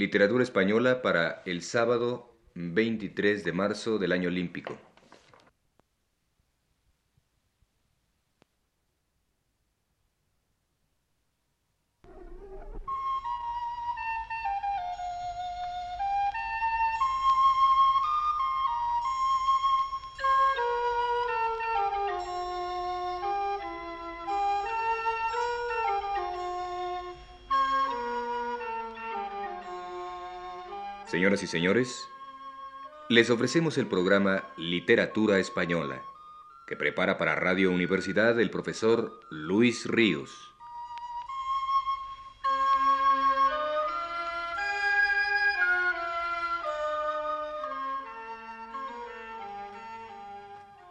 Literatura española para el sábado 23 de marzo del año olímpico. Señoras y señores, les ofrecemos el programa Literatura Española, que prepara para Radio Universidad el profesor Luis Ríos.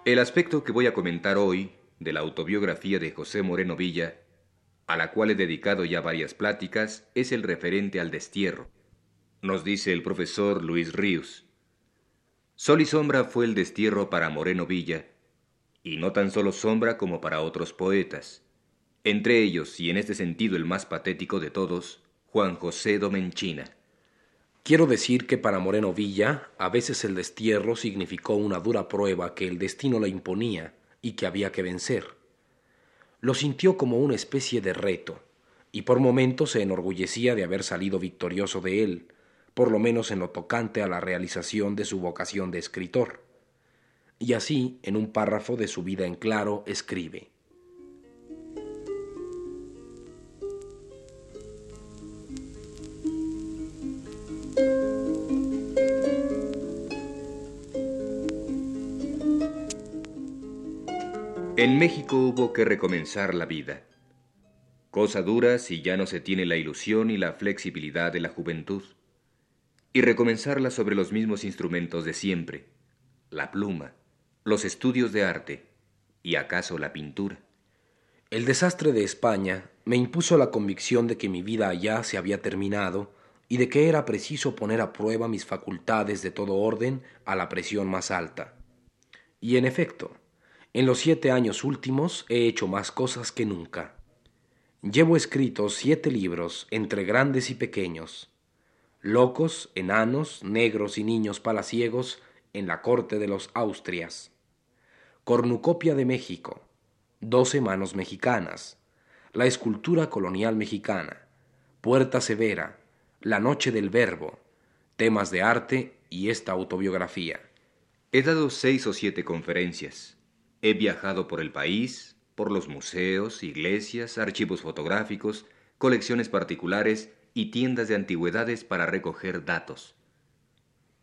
El aspecto que voy a comentar hoy de la autobiografía de José Moreno Villa, a la cual he dedicado ya varias pláticas, es el referente al destierro nos dice el profesor Luis Ríos. Sol y sombra fue el destierro para Moreno Villa, y no tan solo sombra como para otros poetas, entre ellos, y en este sentido el más patético de todos, Juan José Domenchina. Quiero decir que para Moreno Villa a veces el destierro significó una dura prueba que el destino le imponía y que había que vencer. Lo sintió como una especie de reto, y por momentos se enorgullecía de haber salido victorioso de él, por lo menos en lo tocante a la realización de su vocación de escritor. Y así, en un párrafo de su vida en claro, escribe. En México hubo que recomenzar la vida. Cosa dura si ya no se tiene la ilusión y la flexibilidad de la juventud y recomenzarla sobre los mismos instrumentos de siempre, la pluma, los estudios de arte y acaso la pintura. El desastre de España me impuso la convicción de que mi vida allá se había terminado y de que era preciso poner a prueba mis facultades de todo orden a la presión más alta. Y en efecto, en los siete años últimos he hecho más cosas que nunca. Llevo escritos siete libros entre grandes y pequeños, locos, enanos, negros y niños palaciegos en la corte de los Austrias. Cornucopia de México, doce manos mexicanas, la escultura colonial mexicana, Puerta Severa, La Noche del Verbo, temas de arte y esta autobiografía. He dado seis o siete conferencias. He viajado por el país, por los museos, iglesias, archivos fotográficos, colecciones particulares y tiendas de antigüedades para recoger datos.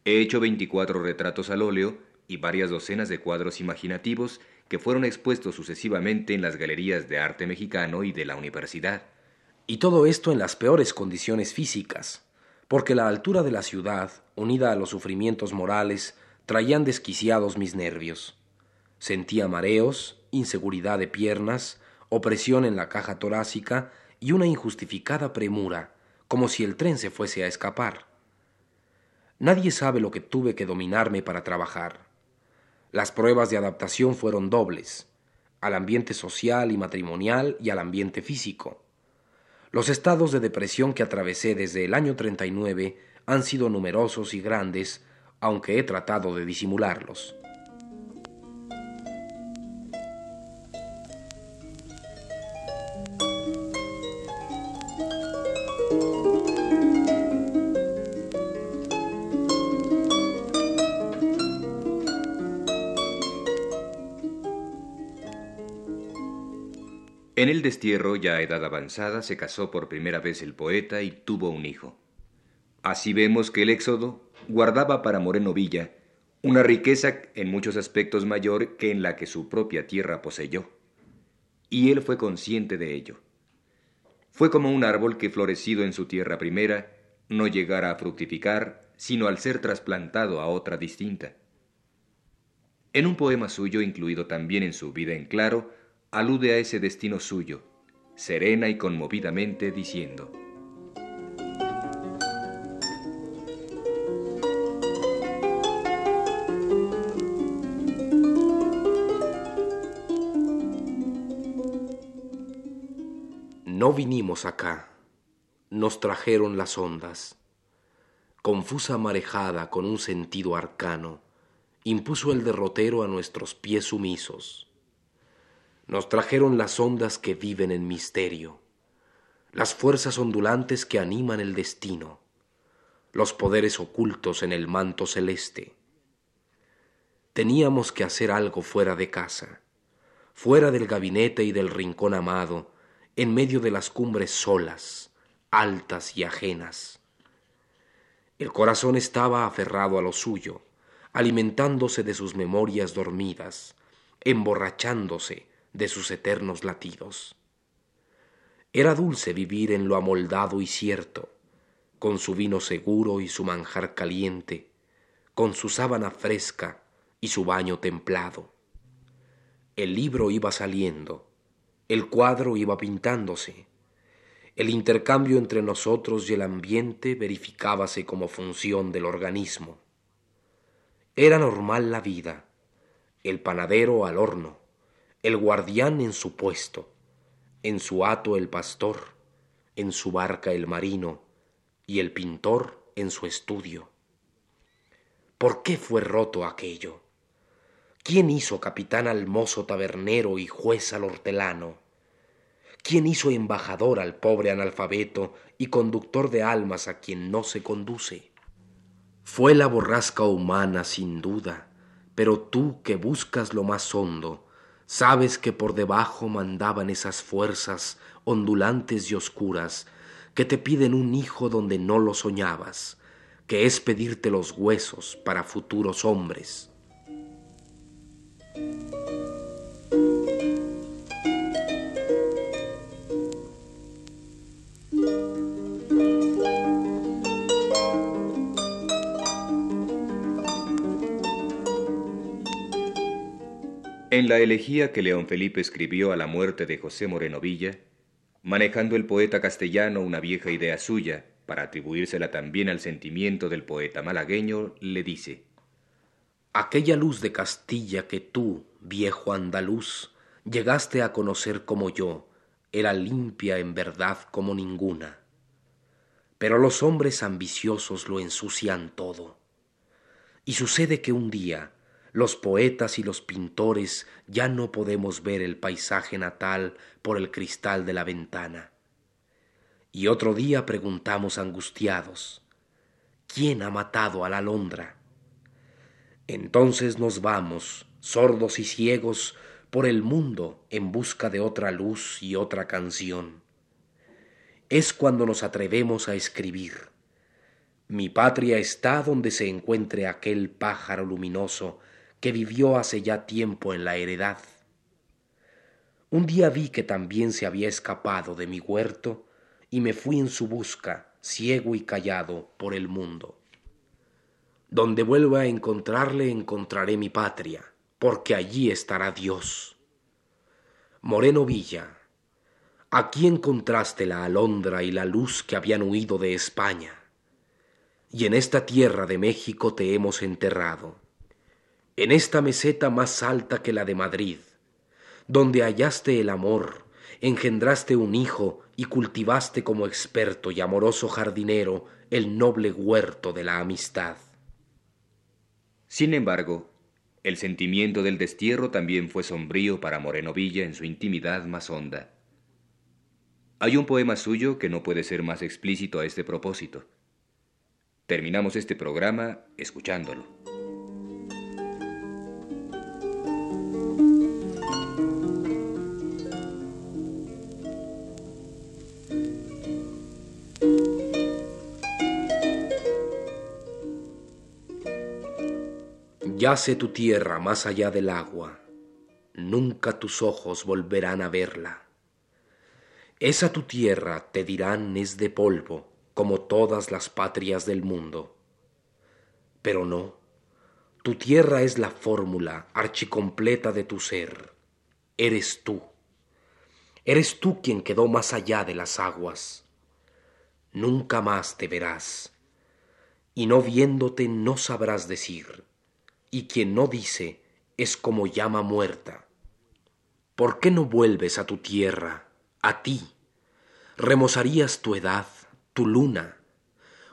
He hecho 24 retratos al óleo y varias docenas de cuadros imaginativos que fueron expuestos sucesivamente en las galerías de arte mexicano y de la universidad. Y todo esto en las peores condiciones físicas, porque la altura de la ciudad, unida a los sufrimientos morales, traían desquiciados mis nervios. Sentía mareos, inseguridad de piernas, opresión en la caja torácica y una injustificada premura, como si el tren se fuese a escapar. Nadie sabe lo que tuve que dominarme para trabajar. Las pruebas de adaptación fueron dobles, al ambiente social y matrimonial y al ambiente físico. Los estados de depresión que atravesé desde el año 39 han sido numerosos y grandes, aunque he tratado de disimularlos. En el destierro, ya a edad avanzada, se casó por primera vez el poeta y tuvo un hijo. Así vemos que el éxodo guardaba para Moreno Villa una riqueza en muchos aspectos mayor que en la que su propia tierra poseyó. Y él fue consciente de ello. Fue como un árbol que florecido en su tierra primera no llegara a fructificar, sino al ser trasplantado a otra distinta. En un poema suyo, incluido también en su vida en claro, alude a ese destino suyo, serena y conmovidamente diciendo, No vinimos acá, nos trajeron las ondas. confusa marejada con un sentido arcano, impuso el derrotero a nuestros pies sumisos. Nos trajeron las ondas que viven en misterio, las fuerzas ondulantes que animan el destino, los poderes ocultos en el manto celeste. Teníamos que hacer algo fuera de casa, fuera del gabinete y del rincón amado, en medio de las cumbres solas, altas y ajenas. El corazón estaba aferrado a lo suyo, alimentándose de sus memorias dormidas, emborrachándose de sus eternos latidos. Era dulce vivir en lo amoldado y cierto, con su vino seguro y su manjar caliente, con su sábana fresca y su baño templado. El libro iba saliendo, el cuadro iba pintándose, el intercambio entre nosotros y el ambiente verificábase como función del organismo. Era normal la vida, el panadero al horno, el guardián en su puesto, en su hato el pastor, en su barca el marino y el pintor en su estudio. ¿Por qué fue roto aquello? ¿Quién hizo capitán al mozo tabernero y juez al hortelano? ¿Quién hizo embajador al pobre analfabeto y conductor de almas a quien no se conduce? Fue la borrasca humana, sin duda, pero tú que buscas lo más hondo, sabes que por debajo mandaban esas fuerzas ondulantes y oscuras que te piden un hijo donde no lo soñabas, que es pedirte los huesos para futuros hombres. En la elegía que León Felipe escribió a la muerte de José Moreno Villa, manejando el poeta castellano una vieja idea suya para atribuírsela también al sentimiento del poeta malagueño, le dice, Aquella luz de Castilla que tú, viejo andaluz, llegaste a conocer como yo, era limpia en verdad como ninguna. Pero los hombres ambiciosos lo ensucian todo. Y sucede que un día, los poetas y los pintores ya no podemos ver el paisaje natal por el cristal de la ventana. Y otro día preguntamos angustiados, ¿quién ha matado a la alondra? Entonces nos vamos, sordos y ciegos, por el mundo en busca de otra luz y otra canción. Es cuando nos atrevemos a escribir. Mi patria está donde se encuentre aquel pájaro luminoso que vivió hace ya tiempo en la heredad. Un día vi que también se había escapado de mi huerto y me fui en su busca, ciego y callado, por el mundo. Donde vuelva a encontrarle encontraré mi patria, porque allí estará Dios. Moreno Villa, aquí encontraste la alondra y la luz que habían huido de España, y en esta tierra de México te hemos enterrado en esta meseta más alta que la de Madrid, donde hallaste el amor, engendraste un hijo y cultivaste como experto y amoroso jardinero el noble huerto de la amistad. Sin embargo, el sentimiento del destierro también fue sombrío para Moreno Villa en su intimidad más honda. Hay un poema suyo que no puede ser más explícito a este propósito. Terminamos este programa escuchándolo. Yace tu tierra más allá del agua, nunca tus ojos volverán a verla. Esa tu tierra, te dirán, es de polvo, como todas las patrias del mundo. Pero no, tu tierra es la fórmula archicompleta de tu ser. Eres tú. Eres tú quien quedó más allá de las aguas. Nunca más te verás, y no viéndote no sabrás decir y quien no dice es como llama muerta. ¿Por qué no vuelves a tu tierra, a ti? Remozarías tu edad, tu luna,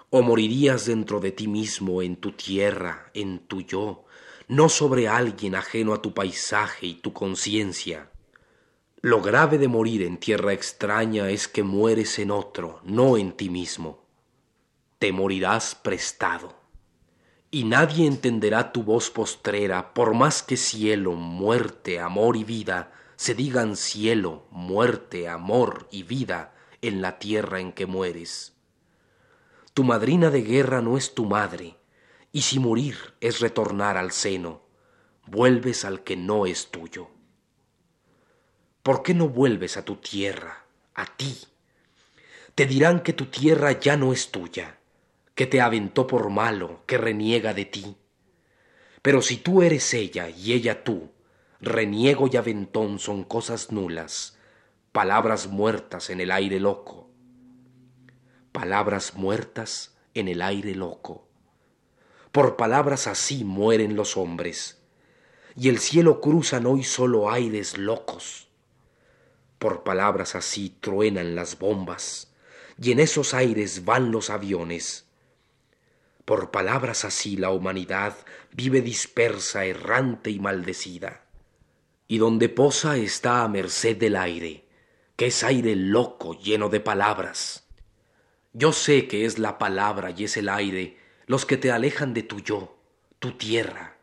o morirías dentro de ti mismo, en tu tierra, en tu yo, no sobre alguien ajeno a tu paisaje y tu conciencia. Lo grave de morir en tierra extraña es que mueres en otro, no en ti mismo. Te morirás prestado. Y nadie entenderá tu voz postrera, por más que cielo, muerte, amor y vida se digan cielo, muerte, amor y vida en la tierra en que mueres. Tu madrina de guerra no es tu madre, y si morir es retornar al seno, vuelves al que no es tuyo. ¿Por qué no vuelves a tu tierra, a ti? Te dirán que tu tierra ya no es tuya, que te aventó por malo, que reniega de ti. Pero si tú eres ella y ella tú, reniego y aventón son cosas nulas, palabras muertas en el aire loco. Palabras muertas en el aire loco. Por palabras así mueren los hombres, y el cielo cruzan hoy solo aires locos. Por palabras así truenan las bombas, y en esos aires van los aviones. Por palabras así la humanidad vive dispersa, errante y maldecida. Y donde posa está a merced del aire, que es aire loco lleno de palabras. Yo sé que es la palabra y es el aire los que te alejan de tu yo, tu tierra.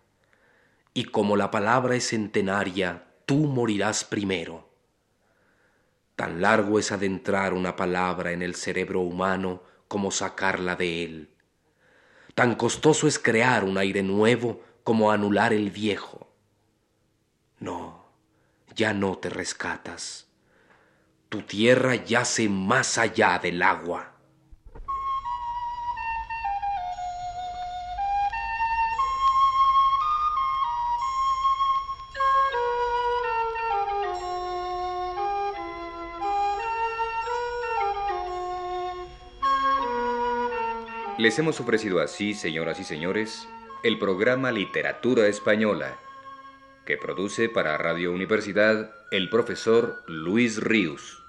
Y como la palabra es centenaria, tú morirás primero. Tan largo es adentrar una palabra en el cerebro humano como sacarla de él. Tan costoso es crear un aire nuevo como anular el viejo. No, ya no te rescatas. Tu tierra yace más allá del agua. Les hemos ofrecido así, señoras y señores, el programa Literatura Española, que produce para Radio Universidad el profesor Luis Ríos.